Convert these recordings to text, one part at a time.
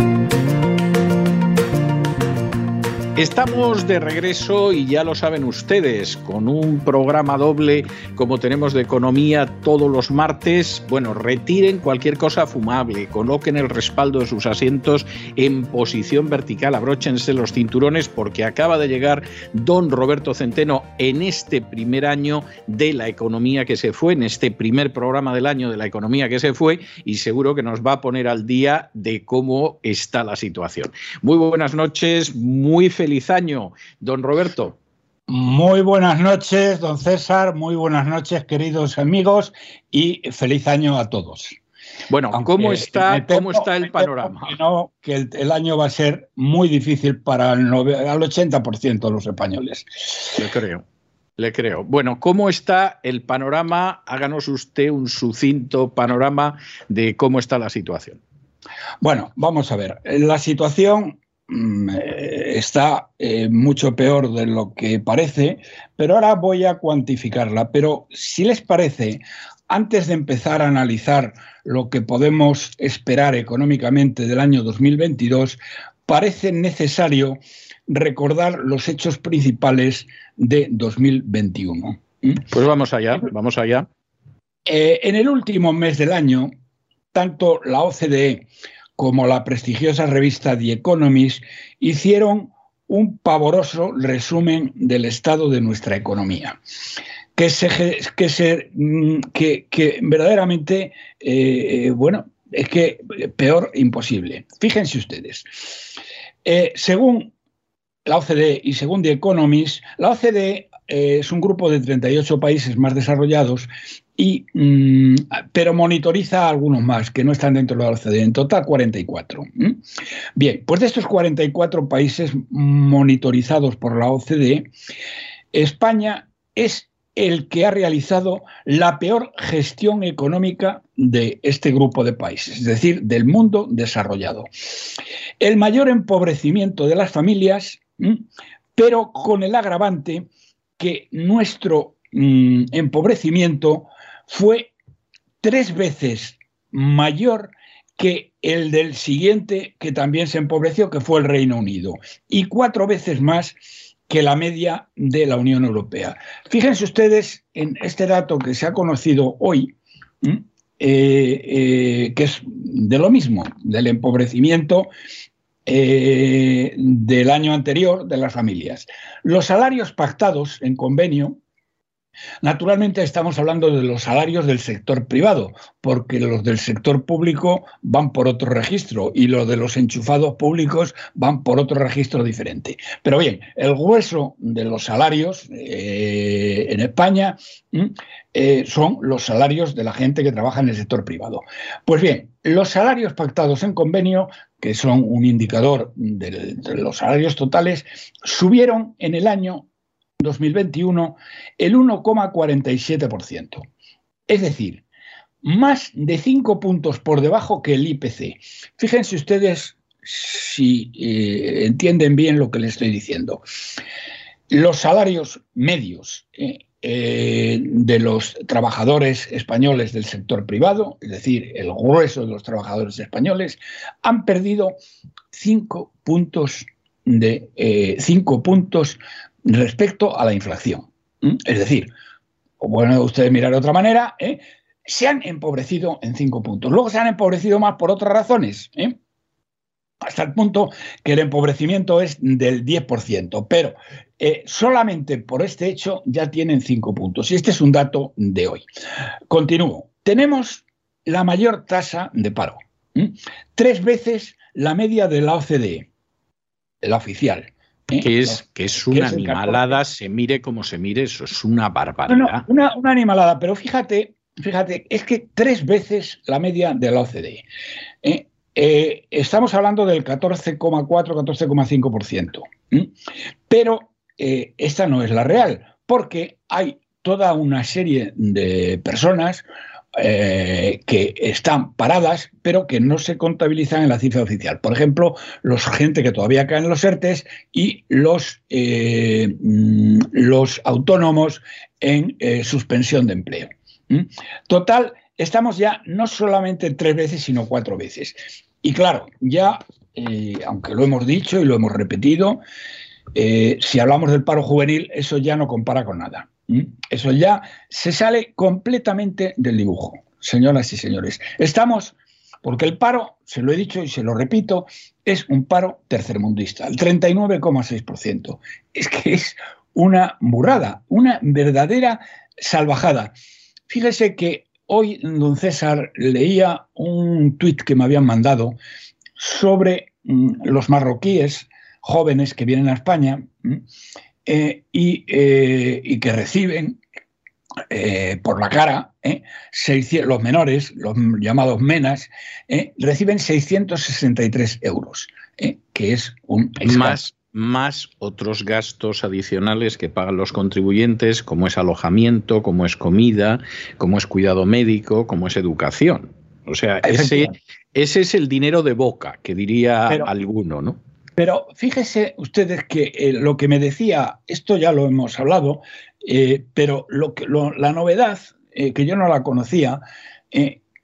Thank you. Estamos de regreso y ya lo saben ustedes, con un programa doble como tenemos de economía todos los martes. Bueno, retiren cualquier cosa fumable, coloquen el respaldo de sus asientos en posición vertical, abróchense los cinturones porque acaba de llegar don Roberto Centeno en este primer año de la economía que se fue, en este primer programa del año de la economía que se fue y seguro que nos va a poner al día de cómo está la situación. Muy buenas noches, muy feliz feliz año, don Roberto. Muy buenas noches, don César, muy buenas noches, queridos amigos, y feliz año a todos. Bueno, ¿cómo está, ¿cómo está el panorama? Que, el, año va a ser muy difícil para el, al 80% de los españoles. Le creo, le creo. Bueno, ¿cómo está el panorama? Háganos usted un sucinto panorama de cómo está la situación. Bueno, vamos a ver. La situación está eh, mucho peor de lo que parece, pero ahora voy a cuantificarla. Pero si les parece, antes de empezar a analizar lo que podemos esperar económicamente del año 2022, parece necesario recordar los hechos principales de 2021. ¿Mm? Pues vamos allá, vamos allá. Eh, en el último mes del año, tanto la OCDE como la prestigiosa revista The Economist, hicieron un pavoroso resumen del estado de nuestra economía, que, se, que, se, mm, que, verdaderamente, eh, bueno, es que peor imposible. Fíjense ustedes, eh, según la OCDE y según The Economist, la OCDE eh, es un grupo de 38 países más desarrollados y, mm, pero monitoriza a algunos más que no están dentro de la OCDE, en total 44. Bien, pues de estos 44 países monitorizados por la OCDE, España es el que ha realizado la peor gestión económica de este grupo de países, es decir, del mundo desarrollado. El mayor empobrecimiento de las familias, pero con el agravante que nuestro mm, empobrecimiento fue tres veces mayor que el del siguiente que también se empobreció, que fue el Reino Unido, y cuatro veces más que la media de la Unión Europea. Fíjense ustedes en este dato que se ha conocido hoy, eh, eh, que es de lo mismo, del empobrecimiento eh, del año anterior de las familias. Los salarios pactados en convenio Naturalmente estamos hablando de los salarios del sector privado, porque los del sector público van por otro registro y los de los enchufados públicos van por otro registro diferente. Pero bien, el grueso de los salarios eh, en España eh, son los salarios de la gente que trabaja en el sector privado. Pues bien, los salarios pactados en convenio, que son un indicador de los salarios totales, subieron en el año 2021 el 1,47%. Es decir, más de 5 puntos por debajo que el IPC. Fíjense ustedes si eh, entienden bien lo que les estoy diciendo. Los salarios medios eh, eh, de los trabajadores españoles del sector privado, es decir, el grueso de los trabajadores españoles, han perdido 5 puntos de 5 puntos respecto a la inflación. Es decir, bueno, ustedes mirar de otra manera, ¿eh? se han empobrecido en cinco puntos. Luego se han empobrecido más por otras razones, ¿eh? hasta el punto que el empobrecimiento es del 10%, pero eh, solamente por este hecho ya tienen cinco puntos. Y este es un dato de hoy. Continúo. Tenemos la mayor tasa de paro, tres veces la media de la OCDE, la oficial. Que es, que es una animalada, se mire como se mire, eso es una barbaridad. una, animalada, pero fíjate, fíjate, es que tres veces la media de la OCDE. ¿eh? eh, estamos hablando del 14,4, 14,5%. Pero eh, esta no es la real, porque hay toda una serie de personas eh, que están paradas, pero que no se contabilizan en la cifra oficial. Por ejemplo, los gente que todavía caen en los ERTES y los, mm, los autónomos en suspensión de empleo. Total, estamos ya no solamente tres veces, sino cuatro veces. Y claro, ya, eh, aunque lo hemos dicho y lo hemos repetido, eh, si hablamos del paro juvenil, eso ya no compara con nada. Eso ya se sale completamente del dibujo, señoras y señores. Estamos, porque el paro, se lo he dicho y se lo repito, es un paro tercermundista, el 39,6%. Es que es una burrada, una verdadera salvajada. Fíjese que hoy, don César, leía un tuit que me habían mandado sobre mm, los marroquíes jóvenes que vienen a España eh, eh, y, que reciben eh, por la cara, los menores, los llamados menas, reciben 663 euros, que es un... Más, más otros gastos adicionales que pagan los contribuyentes, como es alojamiento, como es comida, como es cuidado médico, como es educación. O sea, ese, ese es el dinero de boca, que diría alguno, ¿no? Pero fíjese ustedes que eh, lo que me decía, esto ya lo hemos hablado, eh, pero la novedad, eh, que yo no la conocía,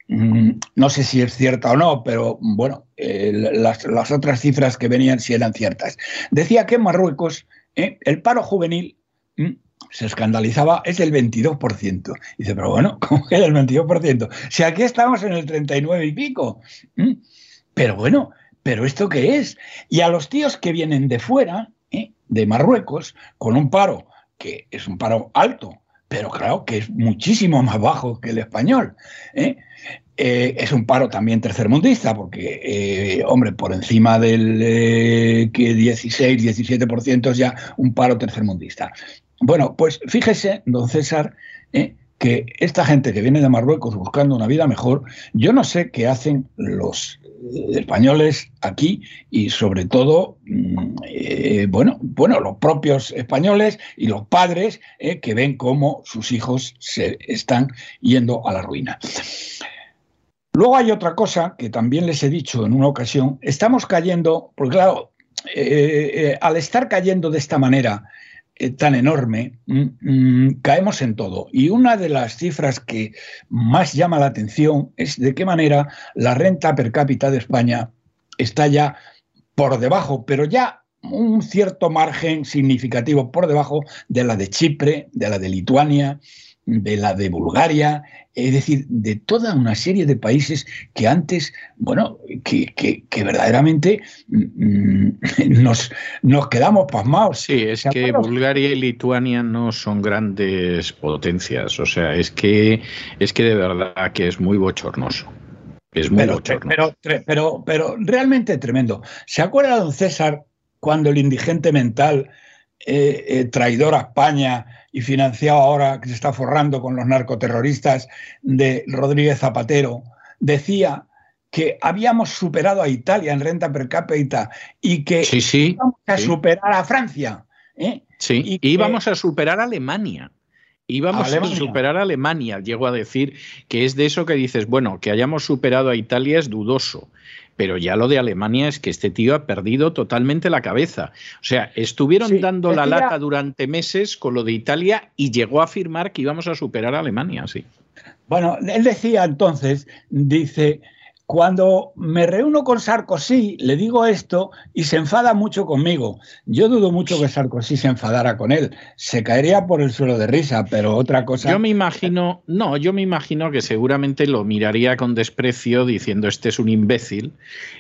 Mm, no sé si es cierta o no, pero bueno, las, otras cifras que venían sí eran ciertas. Decía que en Marruecos el paro juvenil mm, se escandalizaba, es del 22%. Dice, pero bueno, ¿cómo que el 22%? Si aquí estamos en el 39 y pico. Mm, pero bueno, ¿pero esto qué es? Y a los tíos que vienen de fuera, eh, de Marruecos, con un paro que es un paro alto, pero claro que es muchísimo más bajo que el español. ¿eh? Eh, es un paro también tercermundista, porque, hombre, por encima del que 16, 17% es ya un paro tercermundista. Bueno, pues fíjese, don César, que esta gente que viene de Marruecos buscando una vida mejor, yo no sé qué hacen los españoles aquí y sobre todo, mm, eh, bueno, bueno, los propios españoles y los padres eh, que ven cómo sus hijos se están yendo a la ruina. Luego hay otra cosa que también les he dicho en una ocasión, estamos cayendo, porque claro, eh, al estar cayendo de esta manera, eh, tan enorme, mm, mm, caemos en todo. Y una de las cifras que más llama la atención es de qué manera la renta per cápita de España está ya por debajo, pero ya un cierto margen significativo por debajo de la de Chipre, de la de Lituania, de la de Bulgaria, es decir, de toda una serie de países que antes, bueno, que, que, verdaderamente mm, nos, nos quedamos pasmados. Sí, es que Bulgaria y Lituania no son grandes potencias, o sea, es que, es que de verdad que es muy bochornoso. Es muy bochornoso. Pero, pero, pero realmente tremendo. ¿Se acuerda, don César, cuando el indigente mental eh, eh, traidor a España y financiado ahora que se está forrando con los narcoterroristas de Rodríguez Zapatero, decía que habíamos superado a Italia en renta per cápita y que íbamos a superar a Francia. ¿eh? Sí, y íbamos a superar a Alemania. Íbamos a superar a Alemania, llego a decir que es de eso que dices, bueno, que hayamos superado a Italia es dudoso, pero ya lo de Alemania es que este tío ha perdido totalmente la cabeza. O sea, estuvieron dando la lata durante meses con lo de Italia y llegó a afirmar que íbamos a superar a Alemania, sí. Bueno, él decía entonces, dice, cuando me reúno con Sarkozy, le digo esto y se enfada mucho conmigo. Yo dudo mucho que Sarkozy se enfadara con él. Se caería por el suelo de risa, pero otra cosa. Yo me imagino, no, yo me imagino que seguramente lo miraría con desprecio diciendo este es un imbécil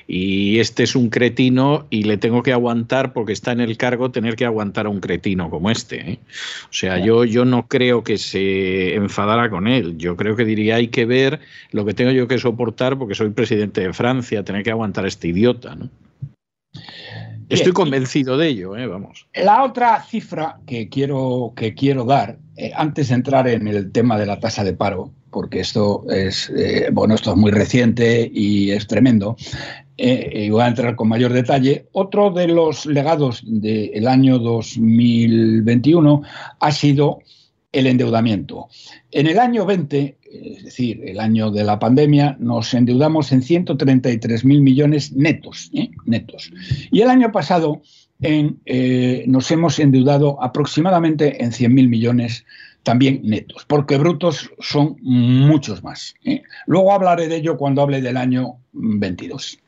y este es un cretino y le tengo que aguantar porque está en el cargo tener que aguantar a un cretino como este. ¿eh? O sea, yo, yo no creo que se enfadara con él. Yo creo que diría hay que ver lo que tengo yo que soportar porque soy presidente de Francia, tener que aguantar a este idiota, ¿no? Estoy convencido de ello, ¿eh? vamos. La otra cifra que quiero, que quiero dar, eh, antes de entrar en el tema de la tasa de paro, porque esto es, eh, bueno, esto es muy reciente y es tremendo, eh, y voy a entrar con mayor detalle. Otro de los legados del año 2021 ha sido el endeudamiento. En el año 20, es decir, el año de la pandemia, nos endeudamos en 133.000 millones netos, ¿eh? netos. Y el año pasado eh, nos hemos endeudado aproximadamente en 100.000 millones también netos, porque brutos son muchos más. ¿eh? Luego hablaré de ello cuando hable del año 22.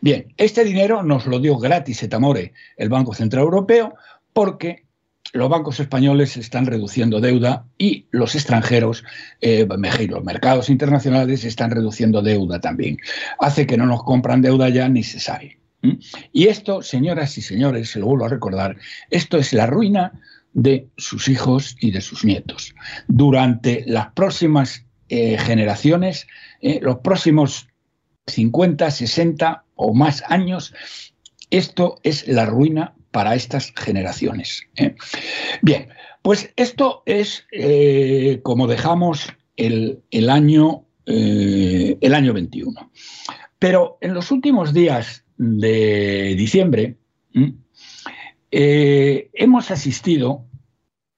Bien, este dinero nos lo dio gratis et amore el Banco Central Europeo porque los bancos españoles están reduciendo deuda y los extranjeros, eh, los mercados internacionales están reduciendo deuda también. Hace que no nos compran deuda ya ni se sabe. Y esto, señoras y señores, se lo vuelvo a recordar, esto es la ruina de sus hijos y de sus nietos. Durante las próximas eh, generaciones, eh, los próximos 50, 60 o más años, esto es la ruina para estas generaciones. ¿eh? Bien, pues esto es como dejamos el, año, el año 21. Pero en los últimos días de diciembre, eh, hemos asistido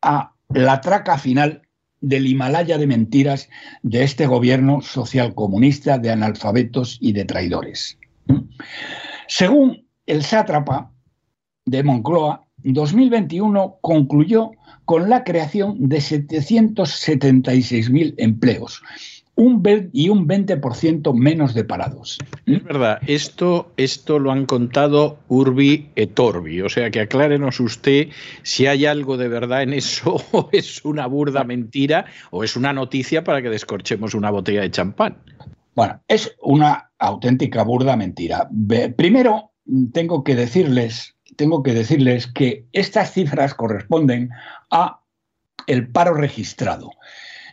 a la traca final del Himalaya de mentiras de este gobierno socialcomunista de analfabetos y de traidores. Según el sátrapa de Moncloa, 2021 concluyó con la creación de 776.000 empleos, un y un 20% menos de parados. Es verdad, esto, esto lo han contado Urbi et Orbi, o sea que aclárenos usted si hay algo de verdad en eso o es una burda mentira o es una noticia para que descorchemos una botella de champán. Bueno, es una auténtica burda mentira. Primero, tengo que decirles, tengo que decirles que estas cifras corresponden a el paro registrado.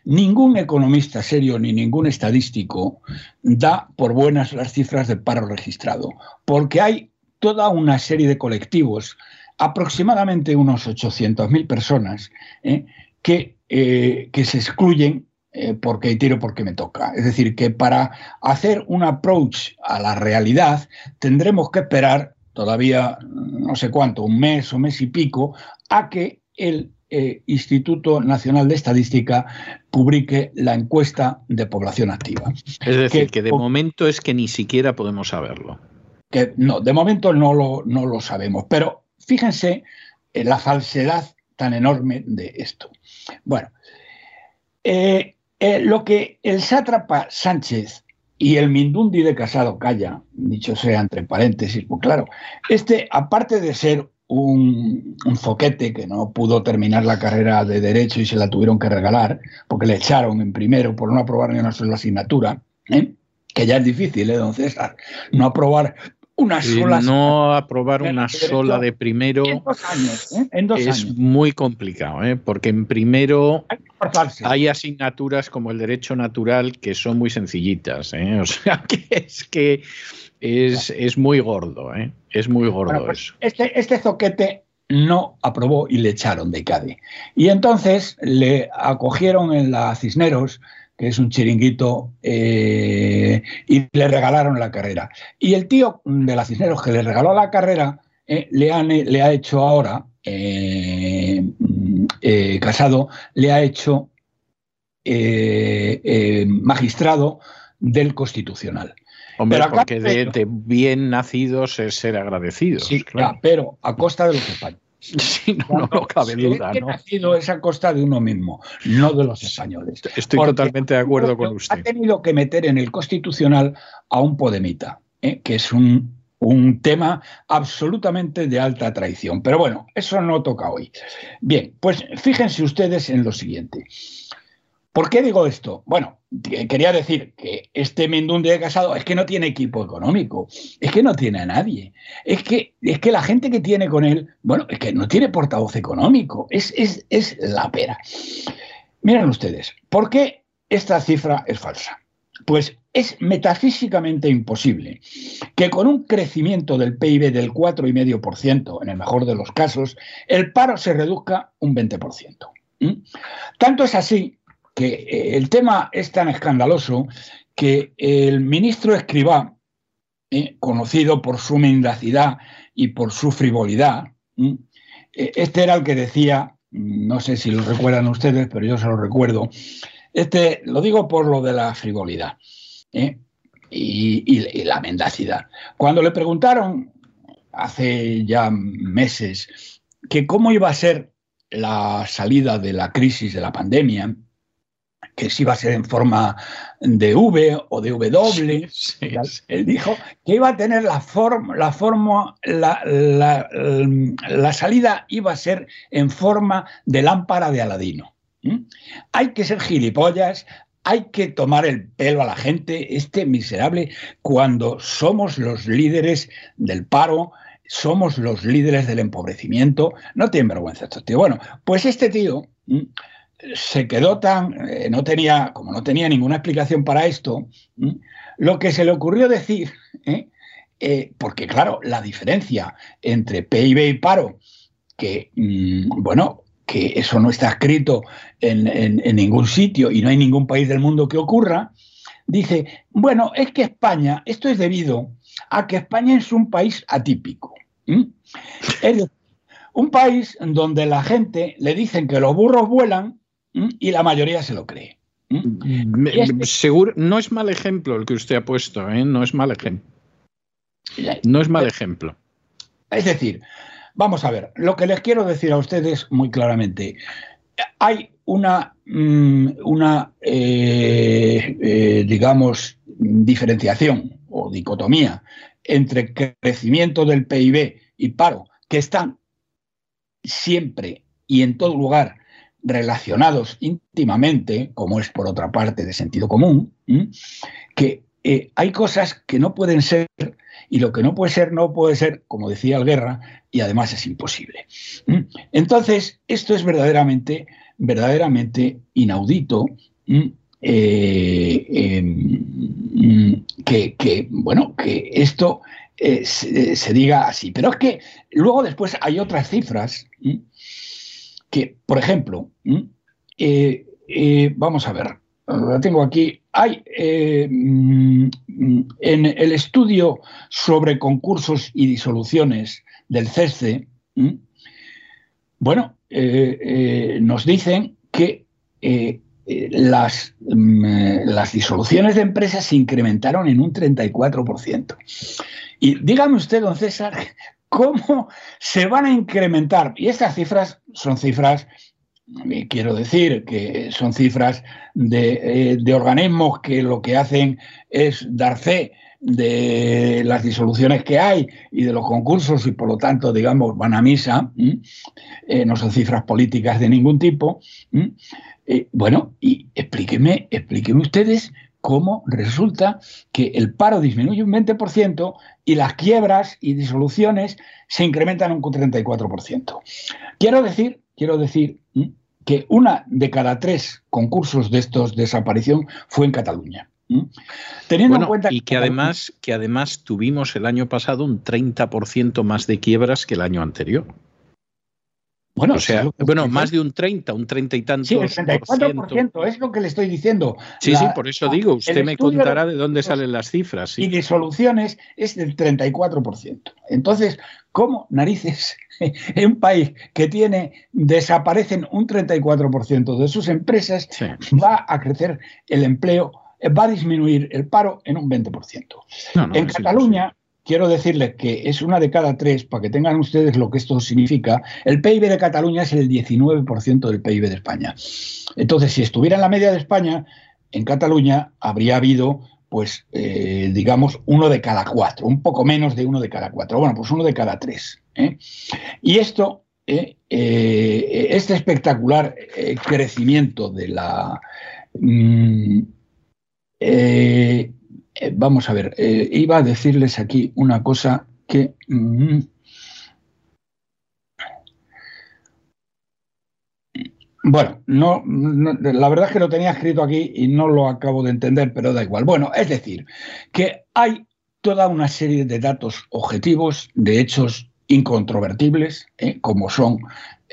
Ningún economista serio ni ningún estadístico da por buenas las cifras de paro registrado, porque hay toda una serie de colectivos, aproximadamente unos 800.000 personas, ¿eh? que, eh, que se excluyen eh, porque tiro porque me toca. Es decir, que para hacer un approach a la realidad tendremos que esperar todavía no sé cuánto, un mes o mes y pico, a que el eh, Instituto Nacional de Estadística publique la encuesta de población activa. Es decir, que, de momento es que ni siquiera podemos saberlo. Que no, de momento no lo, no lo sabemos, pero fíjense en la falsedad tan enorme de esto. Bueno, eh, eh, lo que el sátrapa Sánchez y el Mindundi de Casado calla, dicho sea entre paréntesis, pues claro, este, aparte de ser un, foquete que no pudo terminar la carrera de Derecho y se la tuvieron que regalar, porque le echaron en primero por no aprobar ni una sola asignatura, ¿eh? que ya es difícil, ¿eh, don César? No aprobar una sola. No aprobar una sola de primero en dos años, ¿eh? es muy complicado, ¿eh? porque en primero hay, asignaturas como el derecho natural que son muy sencillitas. ¿eh? O sea, que es que es, muy gordo, ¿eh? Es muy gordo pues eso. Este, este zoquete no aprobó y le echaron de CADE. Y entonces le acogieron en la Cisneros, que es un chiringuito, eh, y le regalaron la carrera. Y el tío de la Cisneros que le regaló la carrera eh, le, le, ha hecho ahora, casado, le ha hecho magistrado del Constitucional. Hombre, porque de, bien nacidos es ser agradecidos. Sí, claro. pero a costa de los españoles. Sí, no, no, cabe duda. ¿no? nacido es a costa de uno mismo, no de los españoles. Estoy totalmente de acuerdo con usted. Ha tenido que meter en el constitucional a un podemita, ¿eh? que es un, un tema absolutamente de alta traición. Pero bueno, eso no toca hoy. Bien, pues fíjense ustedes en lo siguiente. ¿Por qué digo esto? Bueno, quería decir que este Mindundi de Casado es que no tiene equipo económico, es que no tiene a nadie, es que, es que la gente que tiene con él, bueno, es que no tiene portavoz económico, es, es, es la pera. Miren ustedes, ¿por qué esta cifra es falsa? Pues es metafísicamente imposible que con un crecimiento del PIB del 4,5%, en el mejor de los casos, el paro se reduzca un 20%. Tanto es así que el tema es tan escandaloso que el ministro Escribá, conocido por su mendacidad y por su frivolidad, este era el que decía, no sé si lo recuerdan ustedes, pero yo se lo recuerdo, este, lo digo por lo de la frivolidad ¿eh? y, la mendacidad. Cuando le preguntaron hace ya meses que cómo iba a ser la salida de la crisis de la pandemia, que si iba a ser en forma de V o de W. Él dijo que iba a tener la forma, la forma, la, la, salida iba a ser en forma de lámpara de Aladino. ¿Mm? Hay que ser gilipollas, hay que tomar el pelo a la gente, este miserable, cuando somos los líderes del paro, somos los líderes del empobrecimiento. No tienen vergüenza estos tíos. Bueno, pues este tío se quedó tan, eh, no tenía, como no tenía ninguna explicación para esto, lo que se le ocurrió decir, ¿eh? Eh, porque claro, la diferencia entre PIB y paro, que, mm, bueno, que eso no está escrito en, ningún sitio y no hay ningún país del mundo que ocurra, dice, bueno, es que España, esto es debido a que España es un país atípico. Es un país donde la gente le dicen que los burros vuelan y la mayoría se lo cree. Este seguro, no es mal ejemplo el que usted ha puesto, ¿eh? no es mal ejemplo. No es mal ejemplo. Es decir, Vamos a ver, lo que les quiero decir a ustedes muy claramente, hay una, mm, una eh, eh, digamos, diferenciación o dicotomía entre crecimiento del PIB y paro, que están siempre y en todo lugar relacionados íntimamente, como es por otra parte de sentido común, que eh, hay cosas que no pueden ser y lo que no puede ser, no puede ser, como decía Guerra, y además es imposible. ¿Mm? Entonces, esto es verdaderamente, verdaderamente inaudito. Eh, em, que, bueno, que esto eh, se, diga así. Pero es que luego después hay otras cifras que, por ejemplo, eh, vamos a ver, la tengo aquí, hay eh, mm, en el estudio sobre concursos y disoluciones del CESCE, bueno, eh, eh, nos dicen que las, mm, las disoluciones de empresas se incrementaron en un 34%. Y dígame usted, don César, ¿cómo se van a incrementar? Y estas cifras son cifras quiero decir que son cifras eh, de, organismos que lo que hacen es dar fe de las disoluciones que hay y de los concursos y por lo tanto, digamos, van a misa, eh, no son cifras políticas de ningún tipo. Eh, bueno, y explíqueme, explíqueme ustedes cómo resulta que el paro disminuye un 20% y las quiebras y disoluciones se incrementan un 34%. Quiero decir, quiero decir que una de cada tres concursos de estos desaparición fue en Cataluña. Teniendo en cuenta y que además, que además tuvimos el año pasado un 30% más de quiebras que el año anterior. Bueno, o sea, bueno, más de un 30, un 30 y tantos. Sí, el 34% es lo que le estoy diciendo. Sí, sí, por eso digo, usted me contará de, dónde salen las cifras. Y de soluciones es del 34%. Entonces, ¿cómo narices en un país que tiene, desaparecen un 34% de sus empresas, va a crecer el empleo, va a disminuir el paro en un 20%? en Cataluña, quiero decirles que es una de cada tres, para que tengan ustedes lo que esto significa, el PIB de Cataluña es el 19% del PIB de España. Entonces, si estuviera en la media de España, en Cataluña habría habido, pues, eh, digamos, uno de cada cuatro, un poco menos de uno de cada cuatro. Bueno, pues uno de cada tres. ¿eh? Y esto, eh, este espectacular crecimiento de la... Mm, vamos a ver, eh, iba a decirles aquí una cosa que... Mm, bueno, no, la verdad es que lo tenía escrito aquí y no lo acabo de entender, pero da igual. Bueno, es decir, que hay toda una serie de datos objetivos, de hechos incontrovertibles, ¿eh? como son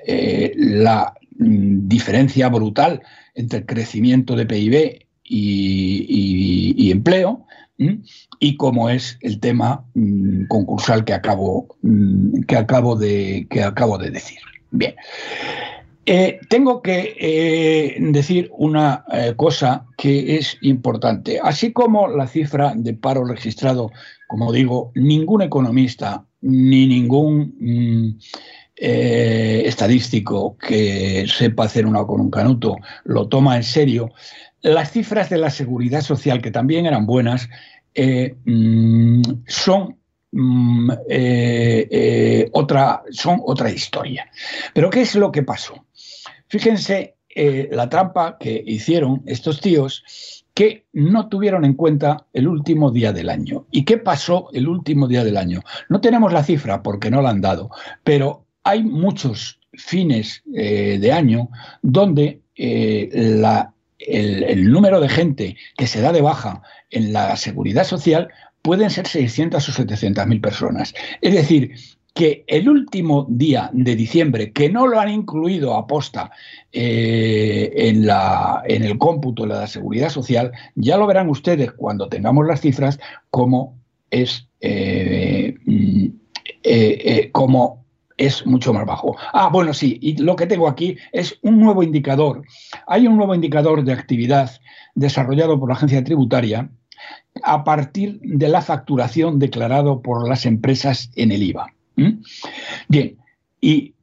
la mm, diferencia brutal entre el crecimiento de PIB y, empleo, y como es el tema mm, concursal que acabo, que, acabo de, que acabo de decir. Bien. Eh, tengo que eh, decir una eh, cosa que es importante. Así como la cifra de paro registrado, como digo, ningún economista ni ningún mm, estadístico que sepa hacer una con un canuto lo toma en serio, las cifras de la seguridad social, que también eran buenas, mm, son mm, otra, son otra historia. Pero ¿qué es lo que pasó? Fíjense eh, la trampa que hicieron estos tíos que no tuvieron en cuenta el último día del año. ¿Y qué pasó el último día del año? No tenemos la cifra porque no la han dado, pero hay muchos fines eh, de año donde eh, el, número de gente que se da de baja en la seguridad social pueden ser 600 o 700 mil personas. Es decir, que el último día de diciembre, que no lo han incluido a posta eh, en, la, en el cómputo de la seguridad social, ya lo verán ustedes cuando tengamos las cifras, cómo es, eh, mm, eh, es mucho más bajo. Ah, bueno, sí, y lo que tengo aquí es un nuevo indicador. Hay un nuevo indicador de actividad desarrollado por la agencia tributaria a partir de la facturación declarado por las empresas en el IVA. ¿Mm? Bien, ¿y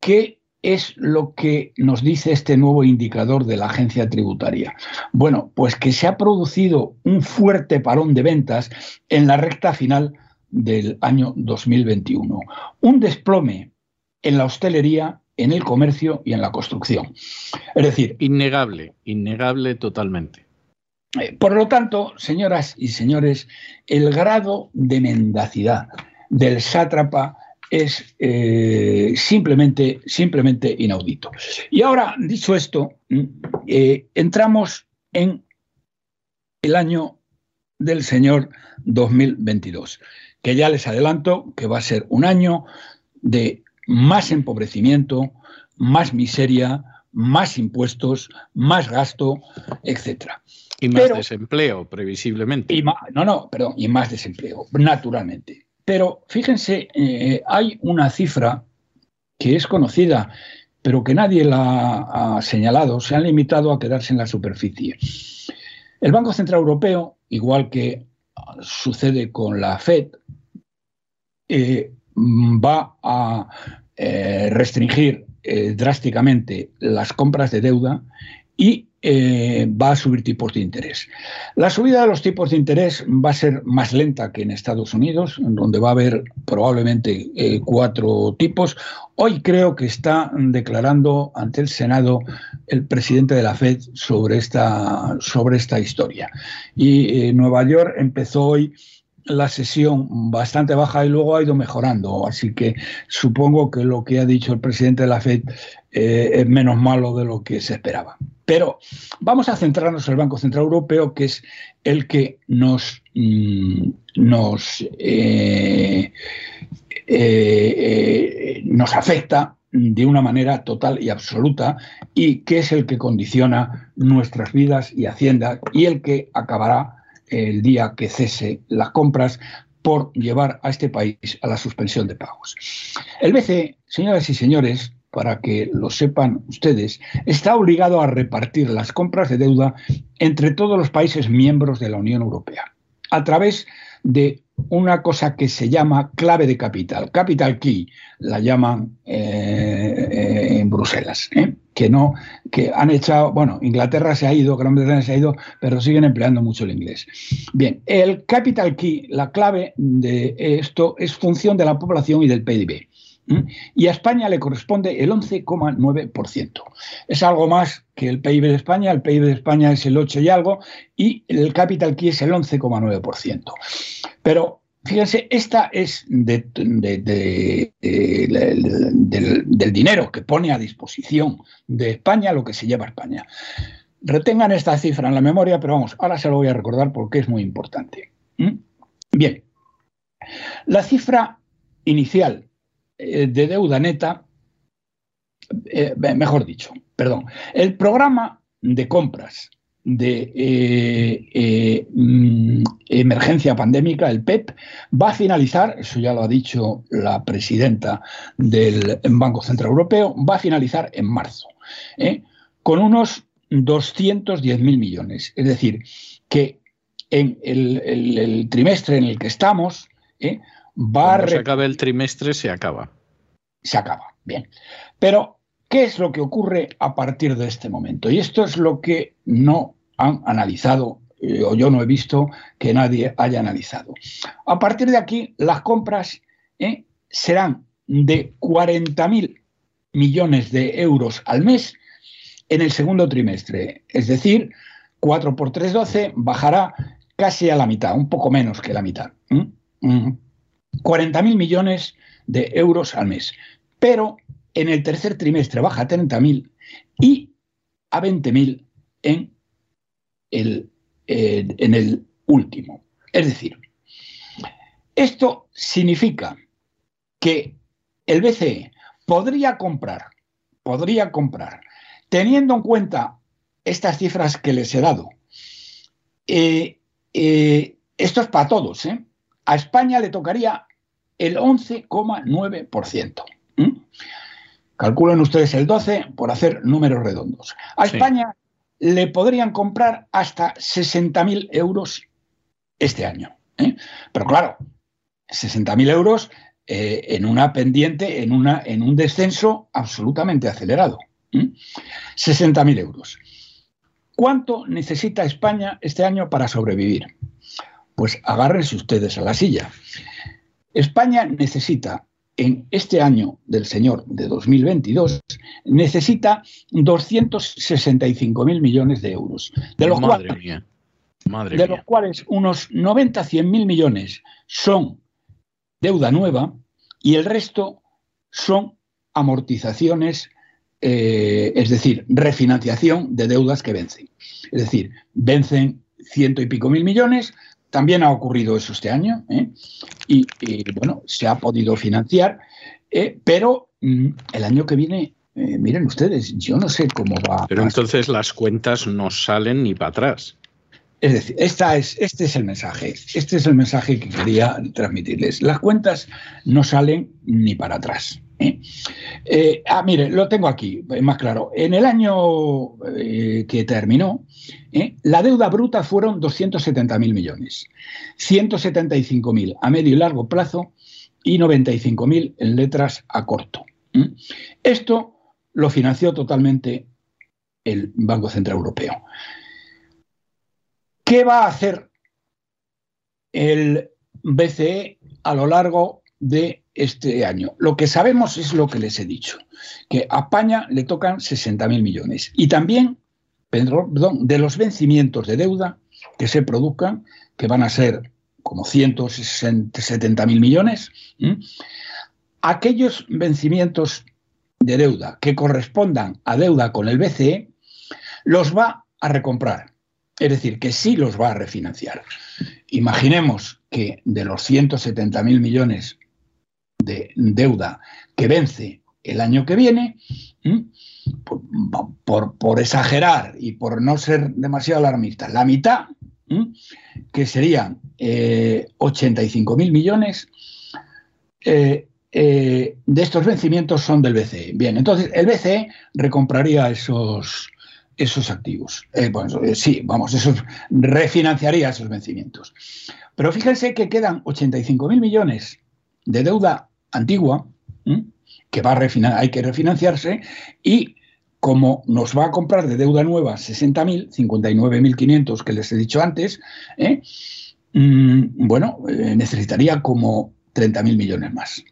qué es lo que nos dice este nuevo indicador de la agencia tributaria? Bueno, pues que se ha producido un fuerte parón de ventas en la recta final del año 2021. Un desplome en la hostelería, en el comercio y en la construcción. Es decir... Innegable, innegable totalmente. Eh, por lo tanto, señoras y señores, el grado de mendacidad del sátrapa es eh, simplemente, simplemente inaudito. Y ahora, dicho esto, mm, eh, entramos en el año del Señor 2022, que ya les adelanto que va a ser un año de más empobrecimiento, más miseria, más impuestos, más gasto, etc. Y más desempleo, previsiblemente. no, no, perdón, y más desempleo, naturalmente. Pero fíjense, eh, hay una cifra que es conocida, pero que nadie la ha señalado, se han limitado a quedarse en la superficie. El Banco Central Europeo, igual que sucede con la Fed, eh, va a eh, restringir drásticamente las compras de deuda y eh, va a subir tipos de interés. La subida de los tipos de interés va a ser más lenta que en Estados Unidos, donde va a haber probablemente eh, cuatro tipos. Hoy creo que está declarando ante el Senado el presidente de la Fed sobre esta, sobre esta historia. Y eh, Nueva York empezó hoy la sesión bastante baja y luego ha ido mejorando. Así que supongo que lo que ha dicho el presidente de la FED es menos malo de lo que se esperaba. Pero vamos a centrarnos en el Banco Central Europeo, que es el que nos, mm, nos, eh, eh, eh, nos afecta de una manera total y absoluta y que es el que condiciona nuestras vidas y Hacienda y el que acabará el día que cese las compras por llevar a este país a la suspensión de pagos. El BCE, señoras y señores, para que lo sepan ustedes, está obligado a repartir las compras de deuda entre todos los países miembros de la Unión Europea a través de una cosa que se llama clave de capital, capital key, la llaman eh, eh, en Bruselas, ¿eh? que no, que han echado, bueno, Inglaterra se ha ido, Gran Bretaña se ha ido, pero siguen empleando mucho el inglés. Bien, el capital key, la clave de esto es función de la población y del PIB. Y a España le corresponde el 11,9%. Es algo más que el PIB de España, el PIB de España es el 8 y algo, y el capital key es el 11,9%. Pero fíjense, esta es del, dinero que pone a disposición de España lo que se lleva a España. Retengan esta cifra en la memoria, pero vamos, ahora se lo voy a recordar porque es muy importante. Bien, la cifra inicial eh, de deuda neta eh, mejor dicho, perdón, el programa de compras de eh, mm, emergencia pandémica, el PEP, va a finalizar, eso ya lo ha dicho la presidenta del Banco Central Europeo, va a finalizar en marzo, con unos 210.000 millones. Es decir, que en el, trimestre en el que estamos, va Cuando a... se acabe el trimestre, se acaba. Se acaba, bien. Pero ¿Qué es lo que ocurre a partir de este momento? Y esto es lo que no han analizado, eh, o yo no he visto que nadie haya analizado. A partir de aquí, las compras eh, serán de 40.000 millones de euros al mes en el segundo trimestre. Es decir, 4 por 3, 12, bajará casi a la mitad, un poco menos que la mitad. 40.000 millones de euros al mes. Pero en el tercer trimestre baja a 30.000 y a 20.000 en el, eh, en el último. Es decir, esto significa que el BCE podría comprar, podría comprar, teniendo en cuenta estas cifras que les he dado, eh, eh, esto es para todos, a España le tocaría el 11,9%. Calculen ustedes el 12 por hacer números redondos. A España le podrían comprar hasta 60.000 euros este año. ¿eh? Pero claro, 60.000 euros eh, en una pendiente, en, una, en, un descenso absolutamente acelerado. 60.000 euros. ¿Cuánto necesita España este año para sobrevivir? Pues agárrense ustedes a la silla. España necesita en este año del Señor de 2022 necesita 265.000 millones de euros, de los, cuales, de los cuales unos 90-100.000 millones son deuda nueva y el resto son amortizaciones, eh, es decir, refinanciación de deudas que vencen. Es decir, vencen ciento y pico mil millones, también ha ocurrido eso este año ¿eh? y, bueno, se ha podido financiar, eh, pero mm, el año que viene, eh, miren ustedes, yo no sé cómo va. Pero entonces las cuentas no salen ni para atrás. Es decir, esta es, este es el mensaje, este es el mensaje que quería transmitirles. Las cuentas no salen ni para atrás. ¿Eh? Eh, ah, mire, lo tengo aquí, más claro. En el año eh, que terminó, la deuda bruta fueron 270.000 millones, 175.000 a medio y largo plazo y 95.000 en letras a corto. Esto lo financió totalmente el Banco Central Europeo. ¿Qué va a hacer el BCE a lo largo de este año? Lo que sabemos es lo que les he dicho, que a España le tocan 60.000 millones y también perdón, de los vencimientos de deuda que se produzcan, que van a ser como 170.000 millones, aquellos vencimientos de deuda que correspondan a deuda con el BCE, los va a recomprar. Es decir, que sí los va a refinanciar. Imaginemos que de los 170.000 millones de deuda que vence el año que viene, por, exagerar y por no ser demasiado alarmista, la mitad, que serían 85.000 eh, millones, eh, eh, de estos vencimientos son del BCE. Bien, entonces el BCE recompraría esos, esos activos. Eh, eh, sí, vamos, eso refinanciaría esos vencimientos. Pero fíjense que quedan 85.000 millones de deuda antigua que va a hay que refinanciarse y como nos va a comprar de deuda nueva 60.000, 59.500 que les he dicho antes, ¿eh? mm, bueno, necesitaría como 30.000 millones más.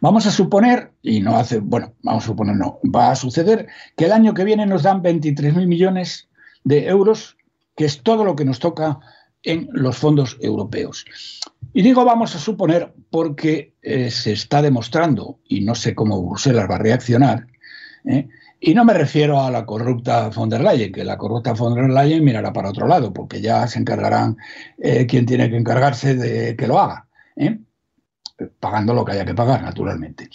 Vamos a suponer, y no hace, bueno, vamos a suponer no, va a suceder que el año que viene nos dan 23.000 millones de euros, que es todo lo que nos toca en los fondos europeos. Y digo vamos a suponer porque eh, se está demostrando, y no sé cómo Bruselas va a reaccionar, ¿eh? y no me refiero a la corrupta von der Leyen, que la corrupta von der Leyen mirará para otro lado, porque ya se encargarán eh, quien tiene que encargarse de que lo haga pagando lo que haya que pagar, naturalmente.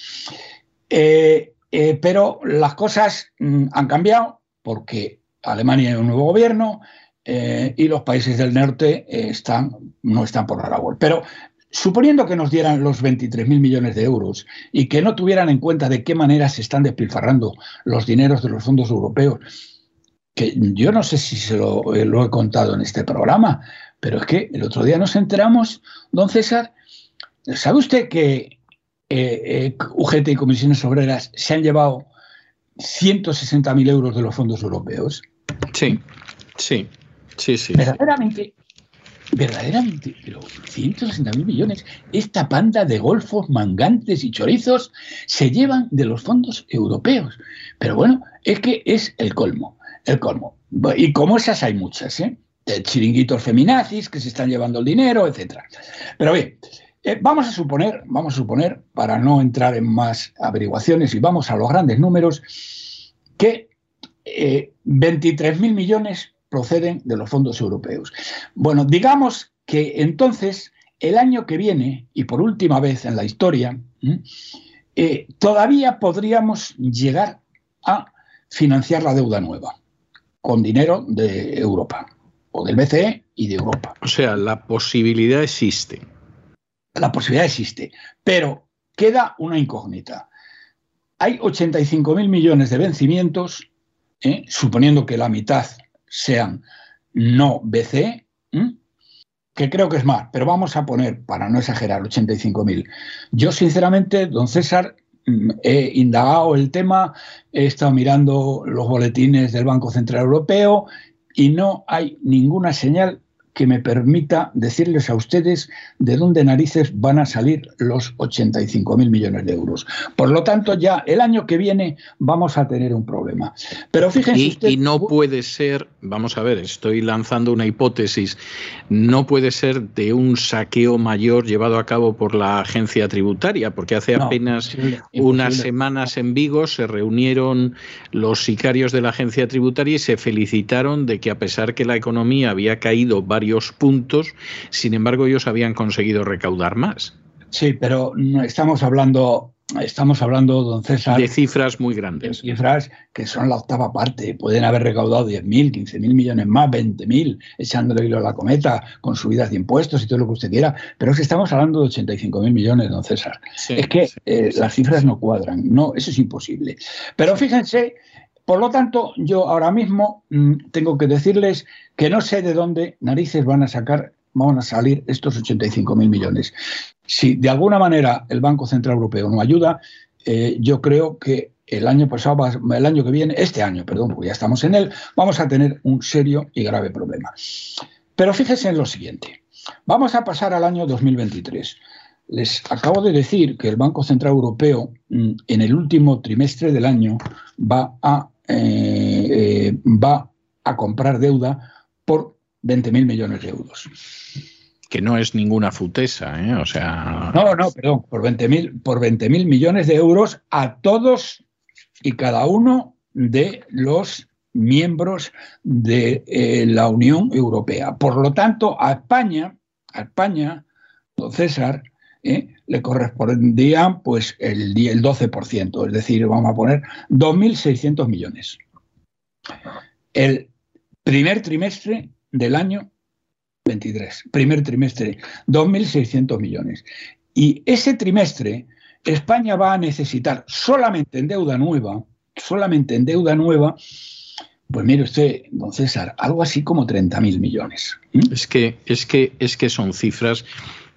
Pero las cosas mm, han cambiado porque Alemania hay un nuevo gobierno eh, y los países del norte están, no están por la labor. Pero suponiendo que nos dieran los 23.000 millones de euros y que no tuvieran en cuenta de qué manera se están despilfarrando los dineros de los fondos europeos, que yo no sé si se lo, lo he contado en este programa, pero es que el otro día nos enteramos, don César, ¿sabe usted que eh, eh, UGT y comisiones obreras se han llevado 160.000 euros de los fondos europeos. Sí, sí, sí, sí. Verdaderamente, verdaderamente, pero 160.000 millones, esta panda de golfos, mangantes y chorizos se llevan de los fondos europeos. Pero bueno, es que es el colmo, el colmo. Y como esas hay muchas, ¿eh? Chiringuitos feminazis que se están llevando el dinero, etcétera. Pero bien, eh, vamos a suponer, vamos a suponer, para no entrar en más averiguaciones y vamos a los grandes números, que 23.000 eh, millones proceden de los fondos europeos. Bueno, digamos que entonces el año que viene, y por última vez en la historia, eh, todavía podríamos llegar a financiar la deuda nueva con dinero de Europa, o del BCE y de Europa. O sea, la posibilidad existe la posibilidad existe, pero queda una incógnita. Hay 85.000 millones de vencimientos, ¿eh? suponiendo que la mitad sean no BCE, que creo que es más, pero vamos a poner, para no exagerar, 85.000. Yo, sinceramente, don César, mm, he indagado el tema, he estado mirando los boletines del Banco Central Europeo y no hay ninguna señal que me permita decirles a ustedes de dónde narices van a salir los 85 mil millones de euros. Por lo tanto, ya el año que viene vamos a tener un problema. Pero fíjense y, y no puede ser, vamos a ver, estoy lanzando una hipótesis, no puede ser de un saqueo mayor llevado a cabo por la agencia tributaria, porque hace apenas unas semanas en Vigo se reunieron los sicarios de la agencia tributaria y se felicitaron de que a pesar que la economía había caído varios puntos, sin embargo ellos habían conseguido recaudar más. Sí, pero estamos hablando, estamos hablando, don César. De cifras muy grandes. cifras que son la octava parte. Pueden haber recaudado 10.000, 15.000 millones más, 20.000, echándole hilo a la cometa, con subidas de impuestos y todo lo que usted quiera. Pero es que estamos hablando de 85.000 millones, don César. es que eh, las cifras no cuadran. No, eso es imposible. Pero fíjense por lo tanto, yo ahora mismo mm, tengo que decirles que no sé de dónde narices van a sacar, van a salir estos 85 mil millones. Si de alguna manera el Banco Central Europeo no ayuda, eh, yo creo que el año pasado, el año que viene, este año, perdón, porque ya estamos en él, vamos a tener un serio y grave problema. Pero fíjense en lo siguiente. Vamos a pasar al año 2023. Les acabo de decir que el Banco Central Europeo mm, en el último trimestre del año va a eh, eh, va a comprar deuda por 20.000 millones de euros. Que no es ninguna futesa, ¿eh? O sea. No, no, perdón, por 20.000 por 20 millones de euros a todos y cada uno de los miembros de la Unión Europea. Por lo tanto, a España, a España, don César, ¿eh? le correspondía pues el, el 12%, es decir, vamos a poner 2.600 millones. El primer trimestre del año 23, primer trimestre, 2.600 millones. Y ese trimestre España va a necesitar solamente en deuda nueva, solamente en deuda nueva, pues mire usted, don César, algo así como 30.000 millones. Es que, es que, es que son cifras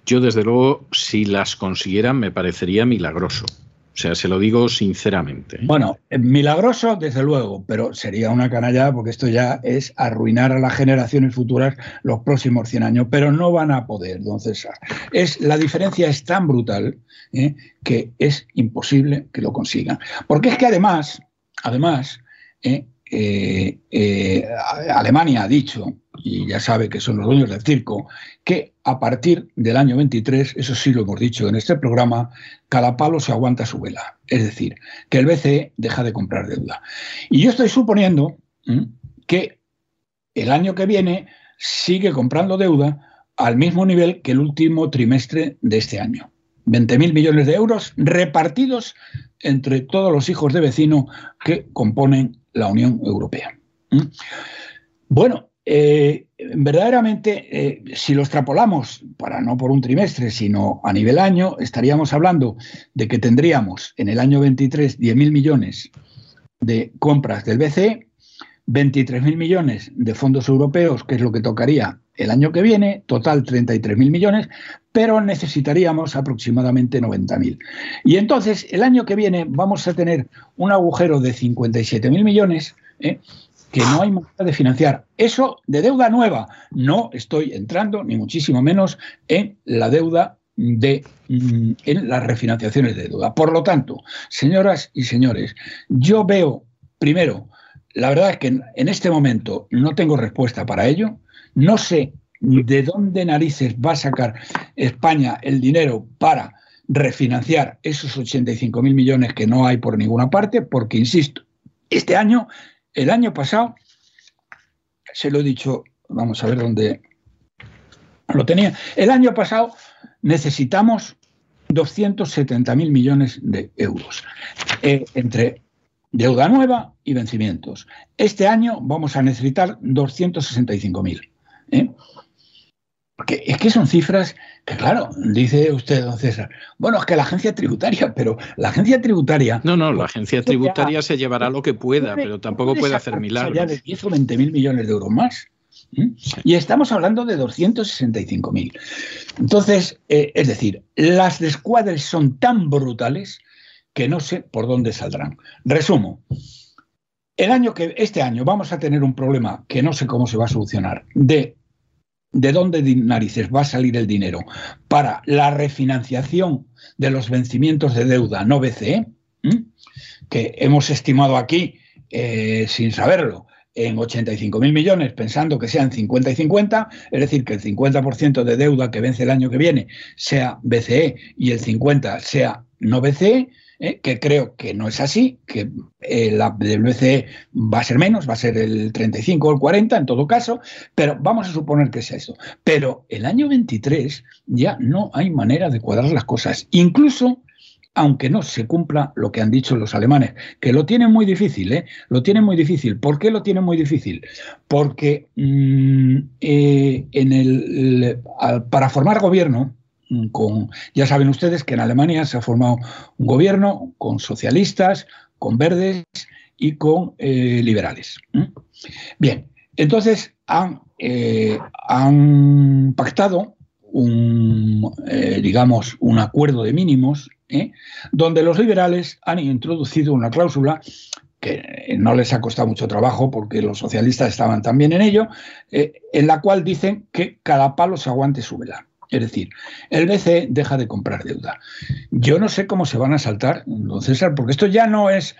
yo, desde luego, si las consiguieran, me parecería milagroso. O sea, se lo digo sinceramente. ¿eh? Bueno, eh, milagroso, desde luego, pero sería una canalla porque esto ya es arruinar a las generaciones futuras los próximos 100 años, pero no van a poder, don César. Es, la diferencia es tan brutal ¿eh? que es imposible que lo consigan. Porque es que además, además, Alemania ha dicho y ya sabe que son los dueños del circo, que a partir del año 23, eso sí lo hemos dicho en este programa, cada palo se aguanta su vela. Es decir, que el BCE deja de comprar deuda. Y yo estoy suponiendo que el año que viene sigue comprando deuda al mismo nivel que el último trimestre de este año. 20.000 millones de euros repartidos entre todos los hijos de vecino que componen la Unión Europea. Bueno, eh, verdaderamente, eh, si lo extrapolamos, para no por un trimestre, sino a nivel año, estaríamos hablando de que tendríamos en el año 23 10.000 millones de compras del BCE, 23.000 millones de fondos europeos, que es lo que tocaría el año que viene, total 33.000 millones, pero necesitaríamos aproximadamente 90.000. Y entonces, el año que viene vamos a tener un agujero de 57.000 millones, ¿eh? Que no hay manera de financiar. Eso de deuda nueva. No estoy entrando, ni muchísimo menos, en la deuda de mm, en las refinanciaciones de deuda. Por lo tanto, señoras y señores, yo veo, primero, la verdad es que en este momento no tengo respuesta para ello. No sé de dónde narices va a sacar España el dinero para refinanciar esos 85 mil millones que no hay por ninguna parte, porque, insisto, este año el año pasado, se lo he dicho, vamos a ver dónde lo tenía, el año pasado necesitamos 270.000 millones de euros eh, entre deuda nueva y vencimientos. Este año vamos a necesitar 265.000. ¿eh? Porque es que son cifras que, claro, dice usted, don César, bueno, es que la agencia tributaria, pero la agencia tributaria... No, no, la agencia tributaria se llevará lo que pueda, pero tampoco puede hacer milagros. Ya de 10 o 20 mil millones de euros más. Y estamos hablando de 265 mil. Entonces, eh, es decir, las descuadres son tan brutales que no sé por dónde saldrán. Resumo. El año que, este año vamos a tener un problema que no sé cómo se va a solucionar de ¿De dónde narices va a salir el dinero? Para la refinanciación de los vencimientos de deuda no BCE, que hemos estimado aquí, eh, sin saberlo, en 85.000 millones, pensando que sean 50 y 50, es decir, que el 50% de deuda que vence el año que viene sea BCE y el 50% sea no BCE, ¿eh? que creo que no es así, que eh, la del BCE va a ser menos, va a ser el 35 o el 40 en todo caso, pero vamos a suponer que sea eso. Pero el año 23 ya no hay manera de cuadrar las cosas, incluso aunque no se cumpla lo que han dicho los alemanes, que lo tienen muy difícil, ¿eh? Lo tienen muy difícil. ¿Por qué lo tienen muy difícil? Porque mm, eh, en el, para formar gobierno, con, ya saben ustedes que en Alemania se ha formado un gobierno con socialistas, con verdes y con eh, liberales. Bien, entonces han, eh, pactado un, eh, digamos, un acuerdo de mínimos, donde los liberales han introducido una cláusula que no les ha costado mucho trabajo porque los socialistas estaban también en ello, en la cual dicen que cada palo se aguante su vela. Es decir, el BCE deja de comprar deuda. Yo no sé cómo se van a saltar, don César, porque esto ya no es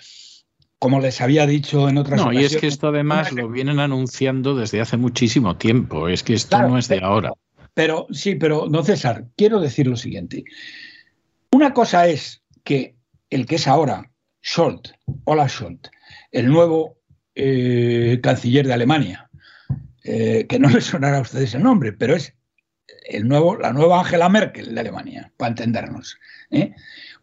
como les había dicho en otras No, y es que esto además lo vienen anunciando desde hace muchísimo tiempo. Es que esto no es de ahora. Pero sí, pero don César, quiero decir lo siguiente. Una cosa es que el que es ahora Scholz, Olaf Scholz, el nuevo eh, canciller de Alemania, eh, que no le sonará a ustedes el nombre, pero es el nuevo, la nueva Angela Merkel de Alemania, para entendernos. ¿eh?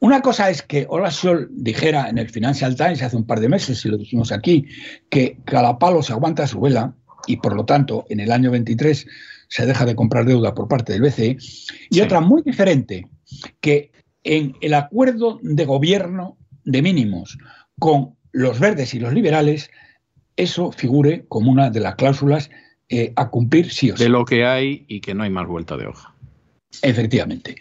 Una cosa es que Olaf Scholz dijera en el Financial Times hace un par de meses, y lo dijimos aquí, que cada palo se aguanta su vela y por lo tanto en el año 23 se deja de comprar deuda por parte del BCE. Y otra muy diferente, que en el acuerdo de gobierno de mínimos con los verdes y los liberales, eso figure como una de las cláusulas eh, a cumplir sí o sí. De lo que hay y que no hay más vuelta de hoja. Efectivamente.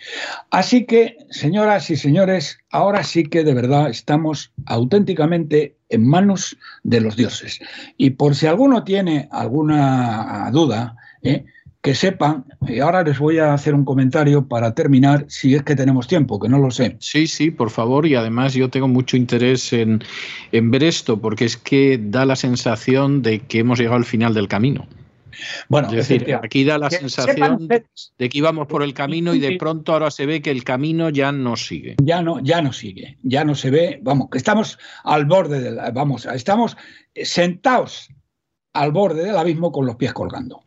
Así que, señoras y señores, ahora sí que de verdad estamos auténticamente en manos de los dioses. Y por si alguno tiene alguna duda, ¿eh? que sepan, y ahora les voy a hacer un comentario para terminar, si es que tenemos tiempo, que no lo sé. Sí, sí, por favor, y además yo tengo mucho interés en, en ver esto, porque es que da la sensación de que hemos llegado al final del camino. Bueno, es decir, aquí da la sensación de que íbamos por el camino y de pronto ahora se ve que el camino ya no sigue. Ya no, ya no sigue, ya no se ve, vamos, que estamos al borde del, vamos, estamos sentados al borde del abismo con los pies colgando.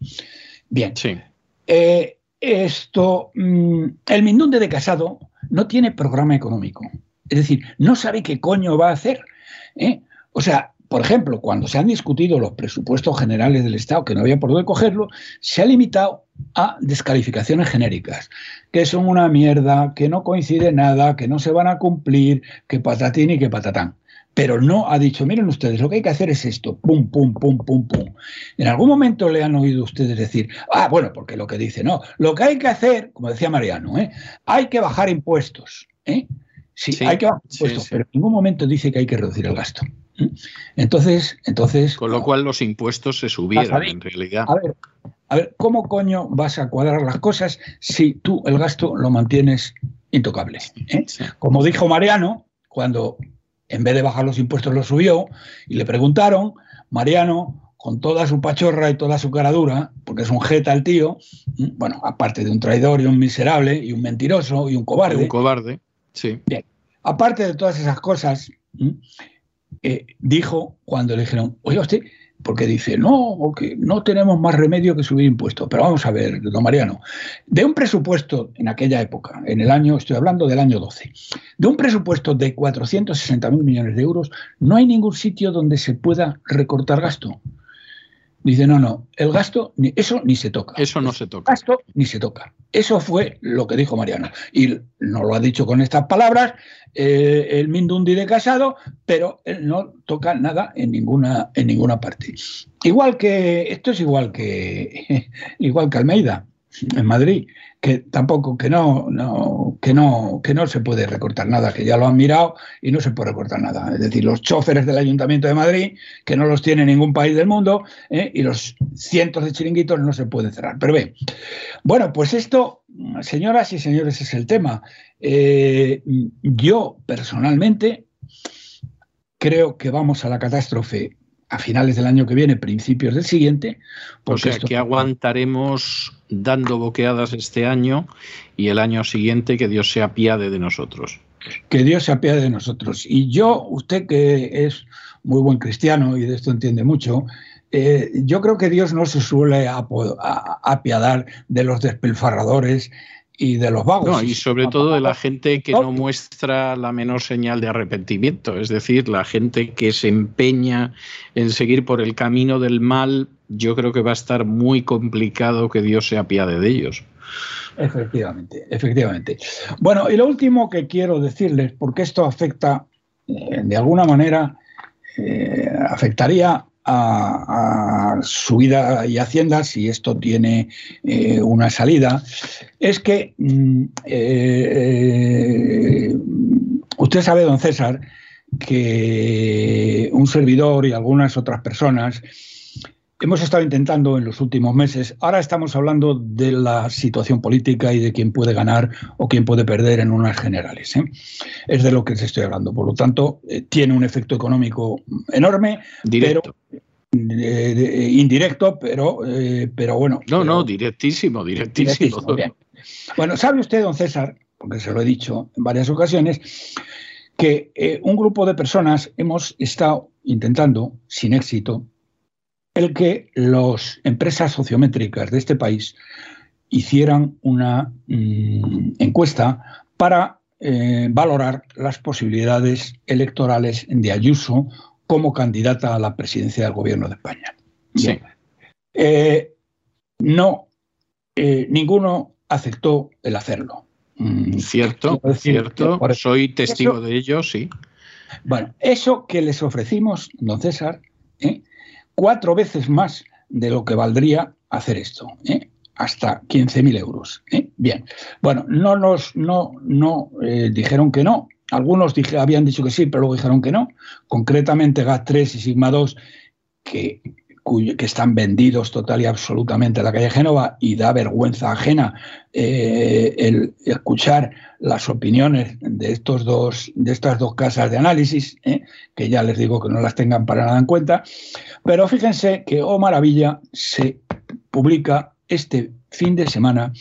Bien. Sí. Eh, esto, mm, el Mindunde de Casado no tiene programa económico. Es decir, no sabe qué coño va a hacer. ¿eh? O sea, por ejemplo, cuando se han discutido los presupuestos generales del Estado, que no había por dónde cogerlo, se ha limitado a descalificaciones genéricas, que son una mierda, que no coincide nada, que no se van a cumplir, que patatín y que patatán. Pero no ha dicho, miren ustedes, lo que hay que hacer es esto, pum, pum, pum, pum, pum. En algún momento le han oído ustedes decir, ah, bueno, porque lo que dice, no, lo que hay que hacer, como decía Mariano, ¿eh? hay que bajar impuestos. ¿eh? Sí, hay que bajar impuestos, pero en ningún momento dice que hay que reducir el gasto. Entonces, entonces. Con lo cual los impuestos se subieron en realidad. A ver, a ver, ¿cómo coño vas a cuadrar las cosas si tú el gasto lo mantienes intocable? Eh? Como dijo Mariano, cuando en vez de bajar los impuestos lo subió y le preguntaron, Mariano, con toda su pachorra y toda su caradura, porque es un jeta el tío, bueno, aparte de un traidor y un miserable y un mentiroso y un cobarde. un cobarde, sí. Bien, aparte de todas esas cosas, eh, dijo cuando le dijeron, oye usted, porque dice, no, que no tenemos más remedio que subir impuestos. Pero vamos a ver, don Mariano, de un presupuesto en aquella época, en el año, estoy hablando del año 12, de un presupuesto de 460.000 millones de euros, no hay ningún sitio donde se pueda recortar gasto. Dice, no, no, el gasto, eso ni se toca. Eso no se toca. gasto ni se toca. Eso fue lo que dijo Mariano. Y no lo ha dicho con estas palabras eh, el Mindundi de Casado, pero él no toca nada en ninguna, en ninguna parte. Igual que, esto es igual que, igual que Almeida, en Madrid que tampoco, que no, no, que no, que no se puede recortar nada, que ya lo han mirado y no se puede recortar nada. Es decir, los choferes del Ayuntamiento de Madrid, que no los tiene ningún país del mundo, ¿eh? y los cientos de chiringuitos no se pueden cerrar. Pero ve, bueno, pues esto, señoras y señores, es el tema. Eh, yo personalmente creo que vamos a la catástrofe a finales del año que viene, principios del siguiente. O sea, que aguantaremos dando boqueadas este año y el año siguiente que Dios se apiade de nosotros. Que Dios se apiade de nosotros. Y yo, usted que es muy buen cristiano y de esto entiende mucho, eh, yo creo que Dios no se suele apiadar de los despilfarradores y de los vagos. y sobre todo de la gente que no muestra la menor señal de arrepentimiento, es decir, la gente que se empeña en seguir por el camino del mal, yo creo que va a estar muy complicado que Dios se apiade de ellos. Efectivamente, efectivamente. Bueno, y lo último que quiero decirles, porque esto afecta, eh, de alguna manera, eh, afectaría a, su vida y Hacienda, si esto tiene eh, una salida, es que mm, usted sabe, don César, que un servidor y algunas otras personas hemos estado intentando en los últimos meses, ahora estamos hablando de la situación política y de quién puede ganar o quién puede perder en unas generales. ¿eh? Es de lo que se estoy hablando. Por lo tanto, eh, tiene un efecto económico enorme, Directo. pero indirecto, pero, eh, pero bueno. No, no, directísimo, directísimo. Bueno, sabe usted, don César, porque se lo he dicho en varias ocasiones, que un grupo de personas hemos estado intentando, sin éxito, el que las empresas sociométricas de este país hicieran una mm, encuesta para eh, valorar las posibilidades electorales de Ayuso como candidata a la presidencia del gobierno de España. Sí. Eh, no, eh, ninguno aceptó el hacerlo. Mm, cierto, cierto. Soy testigo de ello, sí. Bueno, eso que les ofrecimos, don César, cuatro veces más de lo que valdría hacer esto, ¿eh? hasta 15.000 euros. ¿eh? Bien, bueno, no nos no, no, eh, dijeron que no. Algunos habían dicho que sí, pero luego dijeron que no. Concretamente GAT3 y Sigma 2, que que están vendidos total y absolutamente a la calle Génova y da vergüenza ajena eh, el escuchar las opiniones de, estos dos, de estas dos casas de análisis, eh, que ya les digo que no las tengan para nada en cuenta, pero fíjense que, oh maravilla, se publica este fin de semana,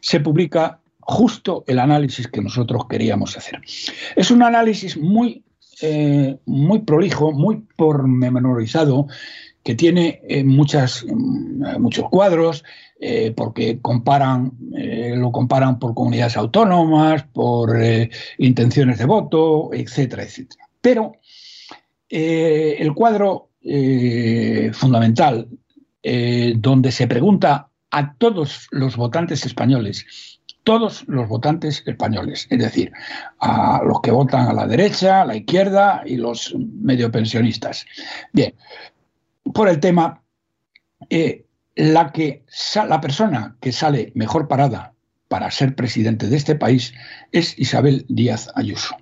se publica justo el análisis que nosotros queríamos hacer. Es un análisis muy, eh, muy prolijo, muy pormenorizado, que tiene muchas, mm, muchos cuadros, porque comparan, lo comparan por comunidades autónomas, por intenciones de voto, etcétera, etcétera. Pero el cuadro fundamental, donde se pregunta a todos los votantes españoles todos los votantes españoles, es decir, a los que votan a la derecha, a la izquierda y los medio pensionistas. Bien, por el tema, eh, la, que, la persona que sale mejor parada para ser presidente de este país es Isabel Díaz Ayuso,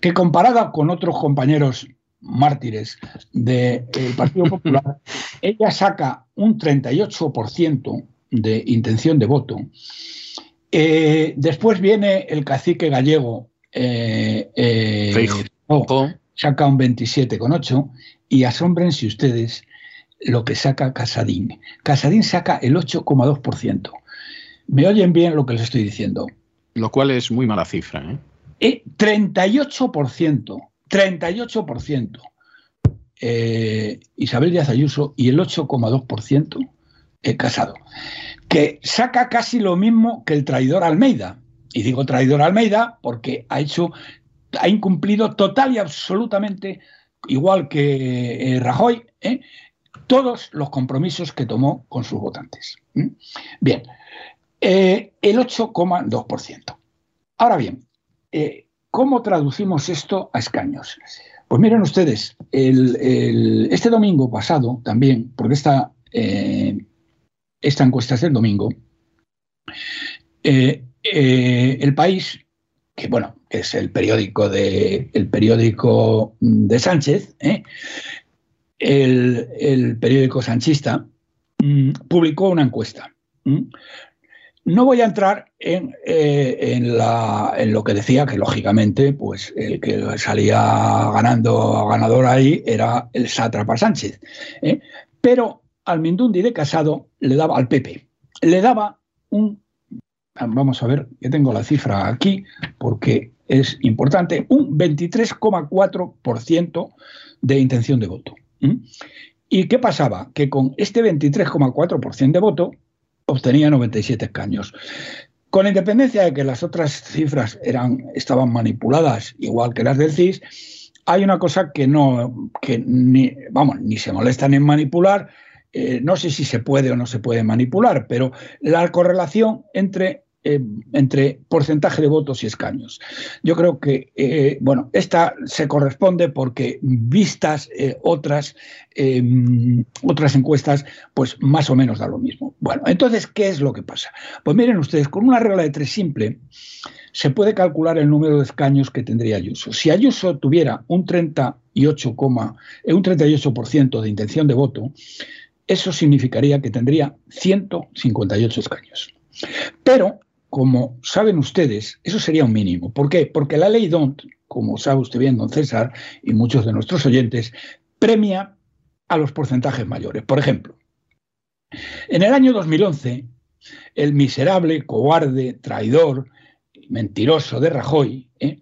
que comparada con otros compañeros mártires del Partido Popular, ella saca un 38% de intención de voto. Eh, después viene el cacique gallego, eh, eh saca un 27,8 y asómbrense ustedes lo que saca Casadín. Casadín saca el 8,2%. ¿Me oyen bien lo que les estoy diciendo? Lo cual es muy mala cifra. ¿eh? 38%, 38%. Isabel Díaz Ayuso y el 8,2% Casado que saca casi lo mismo que el traidor Almeida. Y digo traidor Almeida porque ha hecho, ha incumplido total y absolutamente, igual que eh, Rajoy, ¿eh? todos los compromisos que tomó con sus votantes. Bien, eh, el 8,2%. Ahora bien, ¿cómo traducimos esto a escaños? Pues miren ustedes, este domingo pasado también, porque esta esta encuesta es del domingo, el país, que bueno, es el periódico de, el periódico de Sánchez, ¿eh? el, periódico sanchista, mm, publicó una encuesta. No voy a entrar en, en, lo que decía, que lógicamente, pues el que salía ganando, ganador ahí era el sátrapa Sánchez. Pero al Mindundi de Casado le daba al PP, le daba un, vamos a ver, que tengo la cifra aquí porque es importante, un 23,4% de intención de voto. ¿Y qué pasaba? Que con este 23,4% de voto obtenía 97 escaños. Con independencia de que las otras cifras eran, estaban manipuladas, igual que las del CIS, hay una cosa que no, que ni, vamos, ni se molestan en manipular, eh, no sé si se puede o no se puede manipular, pero la correlación entre, eh, entre porcentaje de votos y escaños. Yo creo que, eh, bueno, esta se corresponde porque vistas otras, em, otras encuestas, pues más o menos da lo mismo. Bueno, entonces, ¿qué es lo que pasa? Pues miren ustedes, con una regla de tres simple, se puede calcular el número de escaños que tendría Ayuso. Si Ayuso tuviera un 38, un 38% de intención de voto, eso significaría que tendría 158 escaños. Pero, como saben ustedes, eso sería un mínimo. ¿Por qué? Porque la ley DONT, como sabe usted bien, don César, y muchos de nuestros oyentes, premia a los porcentajes mayores. Por ejemplo, en el año 2011, el miserable, cobarde, traidor, mentiroso de Rajoy, ¿eh?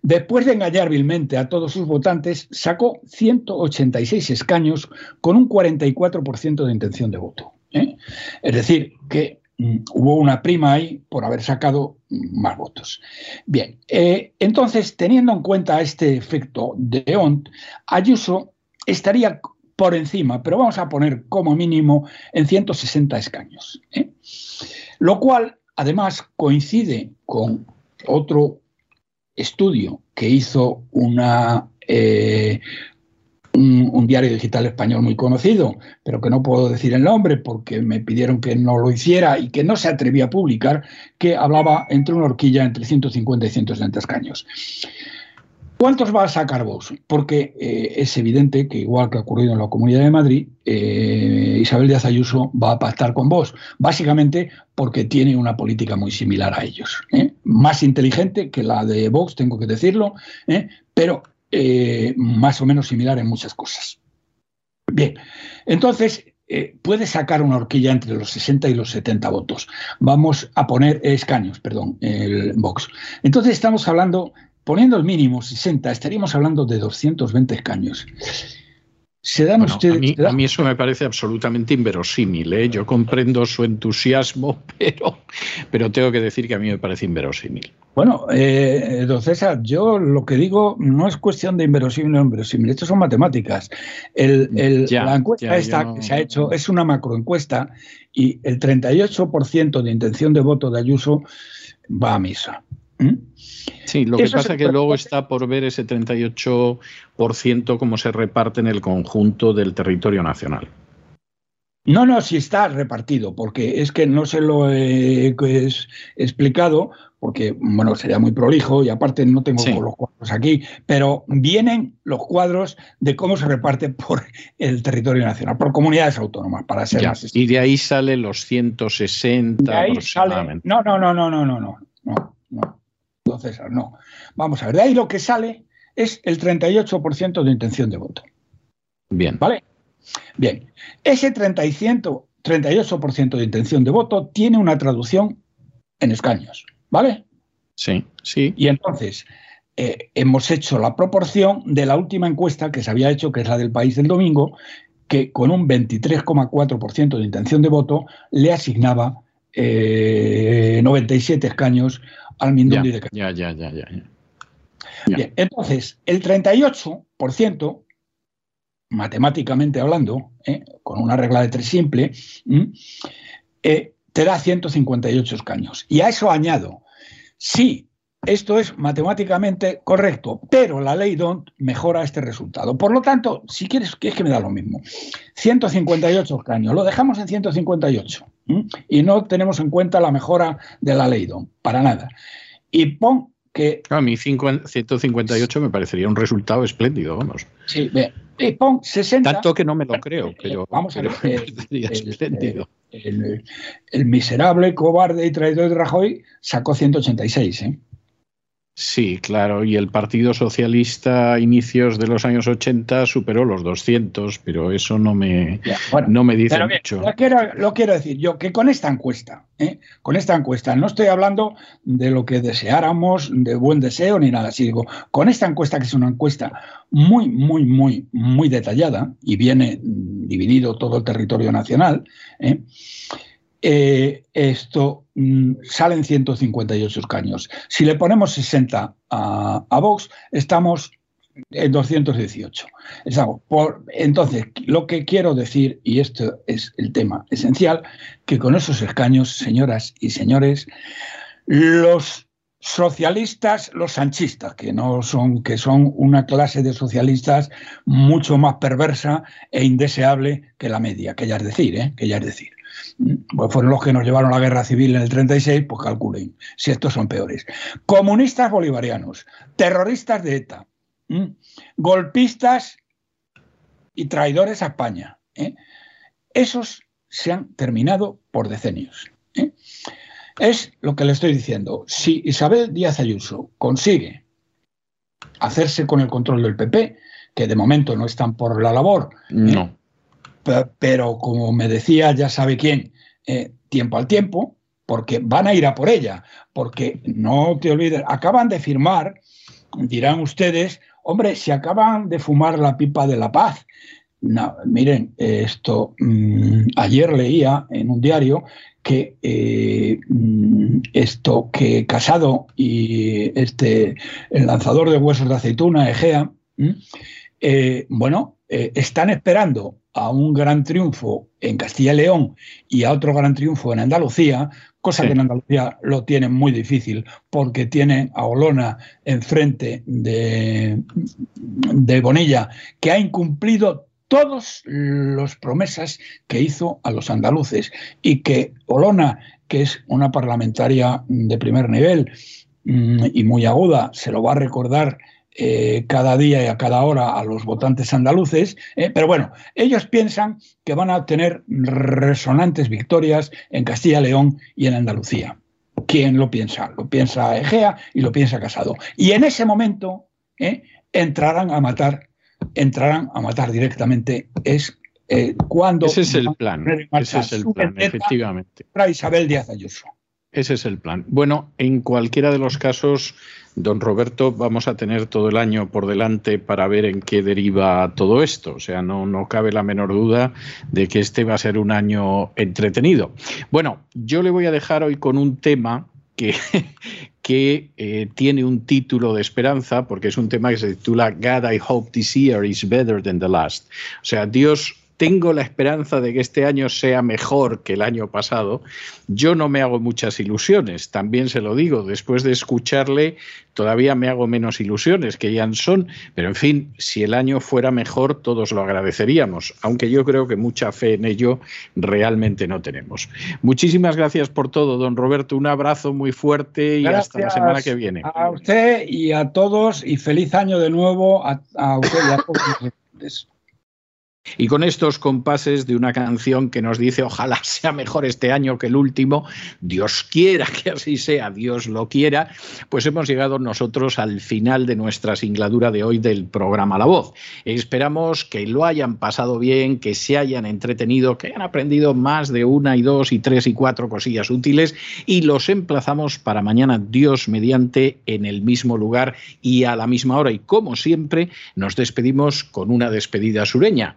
Después de engañar vilmente a todos sus votantes, sacó 186 escaños con un 44% de intención de voto. ¿eh? Es decir, que hubo una prima ahí por haber sacado mm, más votos. Bien, eh, entonces, teniendo en cuenta este efecto de ONT, Ayuso estaría por encima, pero vamos a poner como mínimo en 160 escaños. ¿eh? Lo cual, además, coincide con otro estudio que hizo una, eh, un, diario digital español muy conocido, pero que no puedo decir el nombre porque me pidieron que no lo hiciera y que no se atrevía a publicar, que hablaba entre una horquilla entre 150 y 160 escaños. ¿Cuántos va a sacar vos? Porque eh, es evidente que, igual que ha ocurrido en la Comunidad de Madrid, eh, Isabel Díaz Ayuso va a pactar con vos, básicamente porque tiene una política muy similar a ellos. ¿eh? Más inteligente que la de Vox, tengo que decirlo, pero más o menos similar en muchas cosas. Bien, entonces puede sacar una horquilla entre los 60 y los 70 votos. Vamos a poner escaños, perdón, el Vox. Entonces estamos hablando Poniendo el mínimo 60, estaríamos hablando de 220 escaños. Se dan ustedes. A mí, eso me parece absolutamente inverosímil. ¿eh? Yo comprendo su entusiasmo, pero, pero tengo que decir que a mí me parece inverosímil. Bueno, eh, don César, yo lo que digo no es cuestión de inverosímil o no inverosímil, esto son matemáticas. El, la encuesta esta que se ha hecho es una macroencuesta y el 38% de intención de voto de Ayuso va a misa. Sí, lo que pasa es que luego está por ver ese 38% cómo se reparte en el conjunto del territorio nacional. No, no, sí está repartido, porque es que no se lo he explicado, porque, bueno, sería muy prolijo y aparte no tengo los cuadros aquí, pero vienen los cuadros de cómo se reparte por el territorio nacional, por comunidades autónomas, para ser más Y de ahí salen los 160 aproximadamente. no, no, no, no, no, no, no, no, no. César, no. Vamos a ver, de ahí lo que sale es el 38% de intención de voto. Bien. ¿Vale? Bien. Ese 38% de intención de voto tiene una traducción en escaños. ¿Vale? Sí, sí. Y entonces, eh, hemos hecho la proporción de la última encuesta que se había hecho, que es la del país del domingo, que con un 23,4% de intención de voto le asignaba 97 eh, escaños al Mindundi de Ya, ya, ya, ya. Bien, entonces, el 38%, matemáticamente hablando, ¿eh? con una regla de tres simple, eh, te da 158 escaños. Y a eso añado, si esto es matemáticamente correcto, pero la ley DONT mejora este resultado. Por lo tanto, si quieres, que es que me da lo mismo. 158 escaños, lo dejamos en 158 y no tenemos en cuenta la mejora de la ley DONT, para nada. Y pon que... A mí 158 me parecería un resultado espléndido, vamos. Sí, bien. Y pon 60... Tanto que no me lo creo, pero, vamos a ver, espléndido. El, el, miserable, cobarde y traidor de Rajoy sacó 186, ¿eh? Sí, claro, y el Partido Socialista a inicios de los años 80 superó los 200, pero eso no me, no me dice mucho. Lo quiero, lo quiero, decir yo, que con esta encuesta, ¿eh? con esta encuesta, no estoy hablando de lo que deseáramos, de buen deseo ni nada así, digo, con esta encuesta, que es una encuesta muy, muy, muy, muy detallada y viene dividido todo el territorio nacional, ¿eh? Eh, esto mm, salen 158 escaños. Si le ponemos 60 a, Vox, estamos en 218. Por, entonces, lo que quiero decir, y esto es el tema esencial, que con esos escaños, señoras y señores, los socialistas, los sanchistas, que no son, que son una clase de socialistas mucho más perversa e indeseable que la media, que ya es decir, ¿eh? que ya es decir pues fueron los que nos llevaron a la guerra civil en el 36, pues calculen si estos son peores. Comunistas bolivarianos, terroristas de ETA, golpistas y traidores a España. ¿eh? Esos se han terminado por decenios. ¿Eh? Es lo que le estoy diciendo. Si Isabel Díaz Ayuso consigue hacerse con el control del PP, que de momento no están por la labor, ¿eh? no pero como me decía, ya sabe quién, eh, tiempo al tiempo, porque van a ir a por ella, porque no te olvides, acaban de firmar, dirán ustedes, hombre, si acaban de fumar la pipa de la paz. No, miren, esto mm, ayer leía en un diario que eh, mm, esto que Casado y este el lanzador de huesos de aceituna, Egea, eh, bueno, están esperando a un gran triunfo en Castilla y León y a otro gran triunfo en Andalucía, cosa que en Andalucía lo tienen muy difícil porque tienen a Olona enfrente de, de Bonilla, que ha incumplido todas las promesas que hizo a los andaluces y que Olona, que es una parlamentaria de primer nivel mm, y muy aguda, se lo va a recordar eh, cada día y a cada hora a los votantes andaluces, eh, pero bueno, ellos piensan que van a tener resonantes victorias en Castilla y León y en Andalucía. ¿Quién lo piensa? Lo piensa Egea y lo piensa Casado. Y en ese momento eh, entrarán a matar, entrarán a matar directamente. Es cuando ese es el plan, ese es el plan, efectivamente. Para Isabel Díaz Ayuso. Ese es el plan. Bueno, en cualquiera de los casos, don Roberto, vamos a tener todo el año por delante para ver en qué deriva todo esto. O sea, no, no cabe la menor duda de que este va a ser un año entretenido. Bueno, yo le voy a dejar hoy con un tema que, eh, tiene un título de esperanza, porque es un tema que se titula God, I hope this year is better than the last. O sea, Dios tengo la esperanza de que este año sea mejor que el año pasado. Yo no me hago muchas ilusiones, también se lo digo, después de escucharle todavía me hago menos ilusiones que ya son, pero en fin, si el año fuera mejor todos lo agradeceríamos, aunque yo creo que mucha fe en ello realmente no tenemos. Muchísimas gracias por todo, don Roberto, un abrazo muy fuerte y hasta la semana que viene. A usted y a todos y feliz año de nuevo a, usted y a todos. Y con estos compases de una canción que nos dice ojalá sea mejor este año que el último, Dios quiera que así sea, Dios lo quiera, pues hemos llegado nosotros al final de nuestra singladura de hoy del programa La Voz. Esperamos que lo hayan pasado bien, que se hayan entretenido, que hayan aprendido más de una y dos y tres y cuatro cosillas útiles y los emplazamos para mañana, Dios mediante, en el mismo lugar y a la misma hora. Y como siempre, nos despedimos con una despedida sureña